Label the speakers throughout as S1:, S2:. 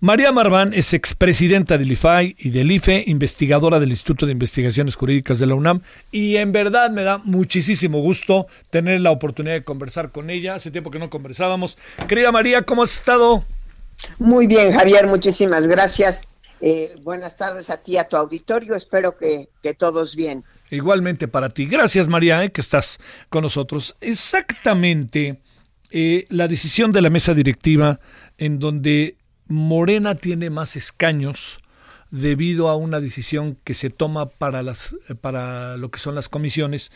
S1: María Marván es expresidenta del IFAI y del IFE, investigadora del Instituto de Investigaciones Jurídicas de la UNAM, y en verdad me da muchísimo gusto tener la oportunidad de conversar con ella. Hace tiempo que no conversábamos. Querida María, ¿cómo has estado?
S2: Muy bien, Javier, muchísimas gracias. Eh, buenas tardes a ti, a tu auditorio. Espero que, que todos bien.
S1: Igualmente para ti. Gracias, María, eh, que estás con nosotros. Exactamente eh, la decisión de la mesa directiva en donde Morena tiene más escaños debido a una decisión que se toma para las para lo que son las comisiones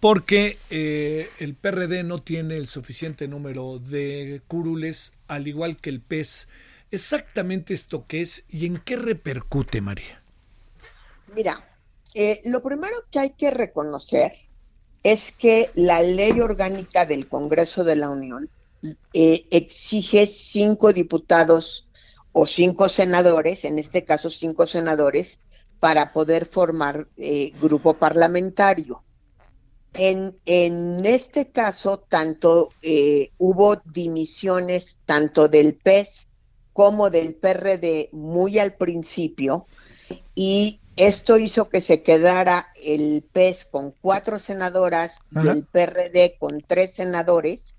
S1: porque eh, el PRD no tiene el suficiente número de curules, al igual que el PES. Exactamente esto que es y en qué repercute, María.
S2: Mira, eh, lo primero que hay que reconocer es que la ley orgánica del Congreso de la Unión eh, exige cinco diputados o cinco senadores, en este caso cinco senadores, para poder formar grupo parlamentario. En, en este caso, tanto eh, hubo dimisiones tanto del PES como del PRD muy al principio y esto hizo que se quedara el PES con cuatro senadoras y el PRD con tres senadores.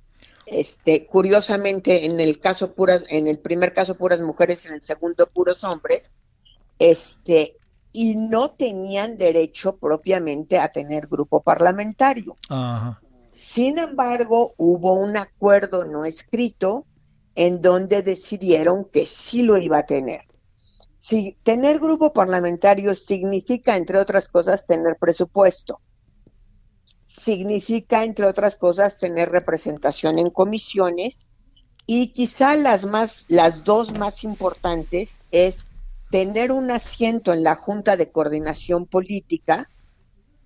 S2: Este, curiosamente, en el caso puras, en el primer caso puras mujeres, en el segundo puros hombres. Este, y no tenían derecho propiamente a tener grupo parlamentario. Sin embargo, hubo un acuerdo no escrito en donde decidieron que sí lo iba a tener. Si tener grupo parlamentario significa, entre otras cosas, tener presupuesto. Significa, entre otras cosas, tener representación en comisiones y quizá las más, las dos más importantes es tener un asiento en la Junta de Coordinación Política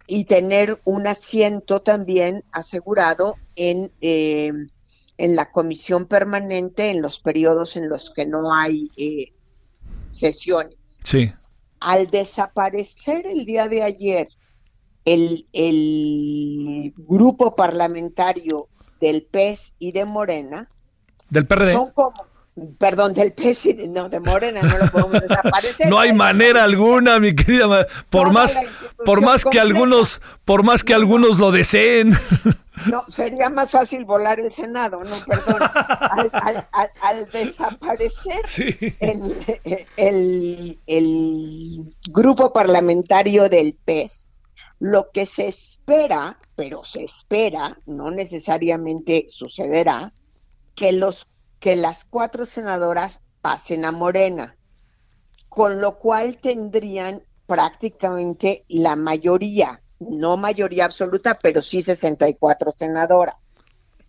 S2: y tener un asiento también asegurado en, eh, en la comisión permanente en los periodos en los que no hay eh, sesiones.
S1: Sí.
S2: Al desaparecer el día de ayer el, el grupo parlamentario del PES y de Morena,
S1: del PRD.
S2: Son como, perdón, del pez, no, de Morena no lo podemos desaparecer.
S1: no hay manera alguna, mi querida, por más, por más que algunos, por más que algunos lo deseen.
S2: No, sería más fácil volar el Senado, no, perdón. Al, desaparecer el, el, grupo parlamentario del PES, lo que se espera, pero se espera, no necesariamente sucederá, que los que las cuatro senadoras pasen a Morena, con lo cual tendrían prácticamente la mayoría, no mayoría absoluta, pero sí 64 senadoras,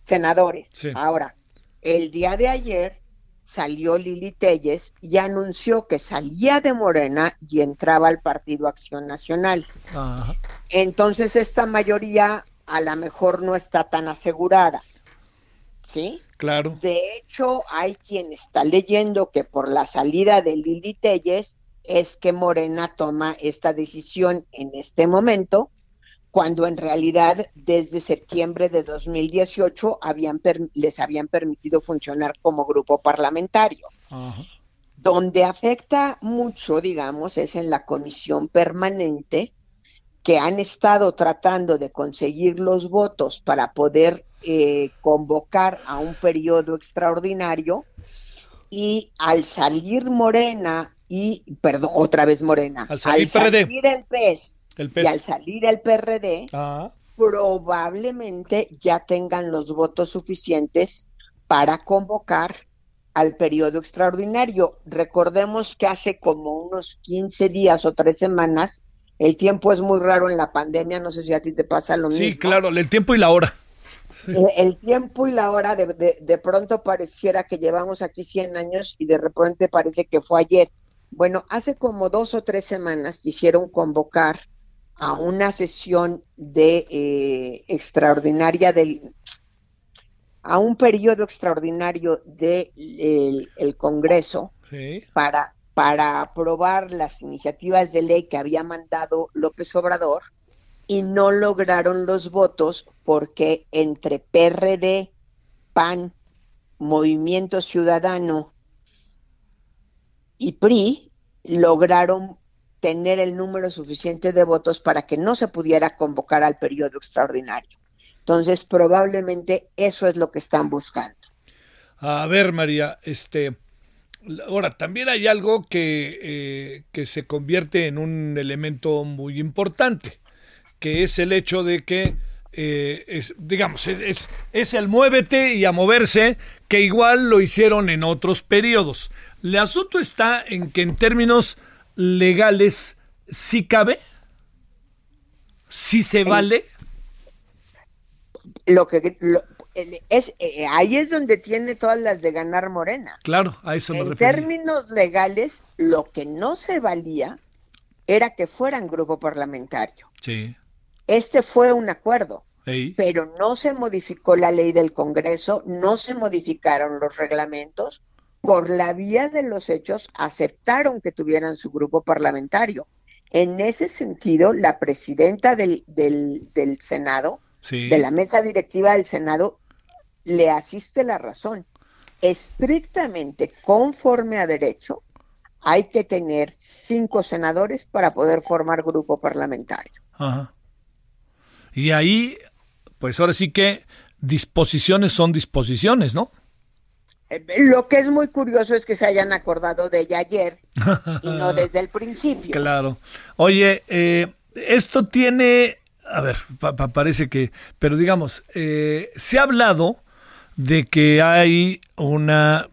S2: senadores. Ahora, el día de ayer salió Lili Telles y anunció que salía de Morena y entraba al Partido Acción Nacional. Entonces esta mayoría a lo mejor no está tan asegurada. ¿Sí?
S1: Claro.
S2: De hecho, hay quien está leyendo que por la salida de Lili Telles es que Morena toma esta decisión en este momento, cuando en realidad desde septiembre de 2018 habían les habían permitido funcionar como grupo parlamentario. Donde afecta mucho, digamos, es en la comisión permanente, que han estado tratando de conseguir los votos para poder eh, convocar a un periodo extraordinario y al salir Morena y, perdón, otra vez Morena,
S1: al salir,
S2: el, PES, y al salir el PRD, ah. probablemente ya tengan los votos suficientes para convocar al periodo extraordinario. Recordemos que hace como unos 15 días o tres semanas el tiempo es muy raro en la pandemia, no sé si a ti te pasa lo mismo.
S1: Sí, claro, el tiempo y la hora.
S2: Eh, el tiempo y la hora de, de, pronto pareciera que llevamos aquí 100 años y de repente parece que fue ayer. Bueno, hace como dos o tres semanas quisieron convocar a una sesión de eh, extraordinaria del a un periodo extraordinario del de el, Congreso para, para aprobar las iniciativas de ley que había mandado López Obrador y no lograron los votos porque entre PRD, PAN, Movimiento Ciudadano y PRI lograron tener el número suficiente de votos para que no se pudiera convocar al periodo extraordinario. Entonces, probablemente eso es lo que están buscando.
S1: A ver, María, este, ahora también hay algo que, eh, que se convierte en un elemento muy importante, que es el hecho de que, eh, es, digamos, es, es el muévete y a moverse, que igual lo hicieron en otros periodos. El asunto está en que en términos legales, ¿sí cabe? ¿Sí se vale?
S2: lo que es eh, ahí es donde tiene todas las de ganar Morena.
S1: Claro, a eso me
S2: En términos legales, lo que no se valía era que fueran grupo parlamentario.
S1: Sí.
S2: Este fue un acuerdo, pero no se modificó la ley del Congreso, no se modificaron los reglamentos. Por la vía de los hechos, aceptaron que tuvieran su grupo parlamentario. En ese sentido, la presidenta del, del, del Senado de la mesa directiva del Senado le asiste la razón. Estrictamente conforme a derecho, hay que tener cinco senadores para poder formar grupo parlamentario.
S1: Y ahí, pues ahora sí que disposiciones son disposiciones, ¿no?
S2: Lo que es muy curioso es que se hayan acordado de ella ayer y no desde el principio.
S1: Claro. Oye, eh, esto tiene a ver, parece que, pero digamos, eh, se ha hablado de que hay una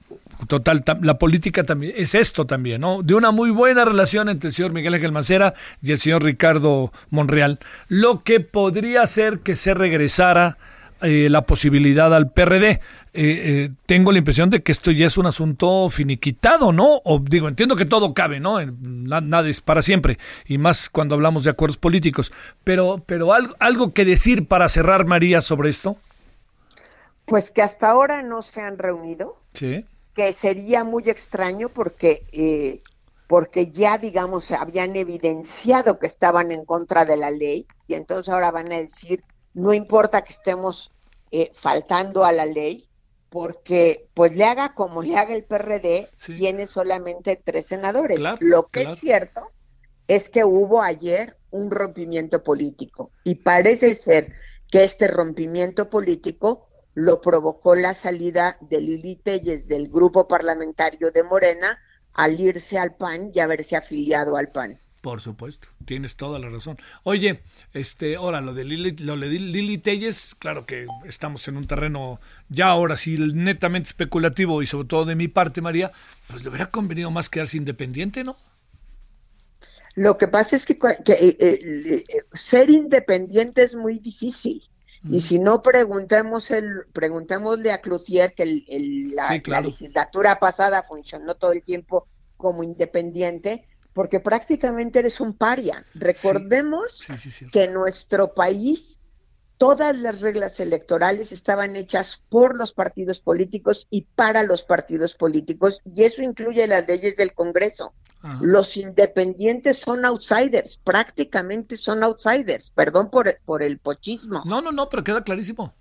S1: total, la política también es esto también, ¿no? De una muy buena relación entre el señor Miguel Ángel Mancera y el señor Ricardo Monreal, lo que podría hacer que se regresara eh, la posibilidad al PRD. Eh, eh, tengo la impresión de que esto ya es un asunto finiquitado, ¿no? O digo, entiendo que todo cabe, ¿no? Nada es para siempre, y más cuando hablamos de acuerdos políticos. Pero, pero algo, algo que decir para cerrar, María, sobre esto.
S2: Pues que hasta ahora no se han reunido.
S1: Sí.
S2: Que sería muy extraño porque, eh, porque ya, digamos, habían evidenciado que estaban en contra de la ley y entonces ahora van a decir, no importa que estemos faltando a la ley, porque pues le haga como le haga el PRD, tiene solamente tres senadores. Lo que es cierto es que hubo ayer un rompimiento político y parece ser que este rompimiento político lo provocó la salida de Lili Telles del grupo parlamentario de Morena al irse al PAN y haberse afiliado al PAN.
S1: Por supuesto, tienes toda la razón. Oye, este, ahora lo de Lili, lo de Lili Telles, claro que estamos en un terreno ya ahora sí netamente especulativo y sobre todo de mi parte, María, pues le hubiera convenido más quedarse independiente, ¿no?
S2: Lo que pasa es que, eh, eh, ser independiente es muy difícil. Y mm. si no preguntemos el, preguntémosle a Cloutier que el, la legislatura pasada funcionó todo el tiempo como independiente, porque prácticamente eres un paria. Recordemos que en nuestro país todas las reglas electorales estaban hechas por los partidos políticos y para los partidos políticos, y eso incluye las leyes del Congreso. Los independientes son outsiders, prácticamente son outsiders, perdón por, por el pochismo.
S1: No, no, no, pero queda clarísimo.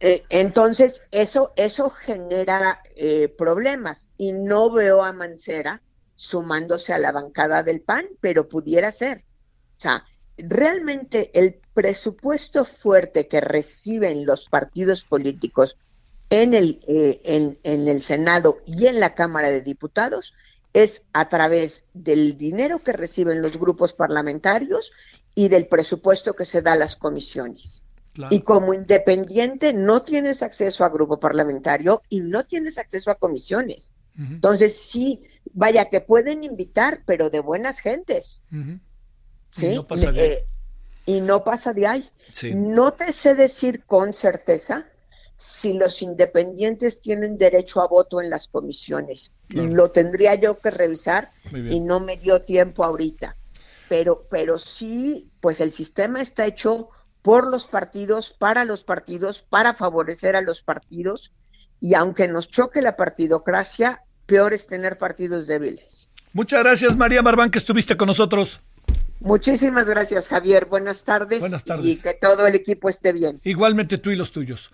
S2: Eh, entonces, eso, eso genera eh, problemas y no veo a Mancera sumándose a la bancada del PAN, pero pudiera ser. O sea, realmente el presupuesto fuerte que reciben los partidos políticos en el, eh, en, en el Senado y en la Cámara de Diputados es a través del dinero que reciben los grupos parlamentarios y del presupuesto que se da a las comisiones. Y como independiente no tienes acceso a grupo parlamentario y no tienes acceso a comisiones. Entonces, sí, vaya que pueden invitar, pero de buenas gentes. ¿sí? Y no pasa de ahí.
S1: Eh, y
S2: no pasa de ahí. No te sé decir con certeza si los independientes tienen derecho a voto en las comisiones. Lo tendría yo que revisar y no me dio tiempo ahorita. Pero, pero sí, pues el sistema está hecho por los partidos, para los partidos, para favorecer a los partidos. Y aunque nos choque la partidocracia, peor es tener partidos débiles.
S1: Muchas gracias, María Marván, que estuviste con nosotros.
S2: Muchísimas gracias, Javier. Buenas tardes.
S1: Buenas tardes.
S2: Y que todo el equipo esté bien.
S1: Igualmente tú y los tuyos.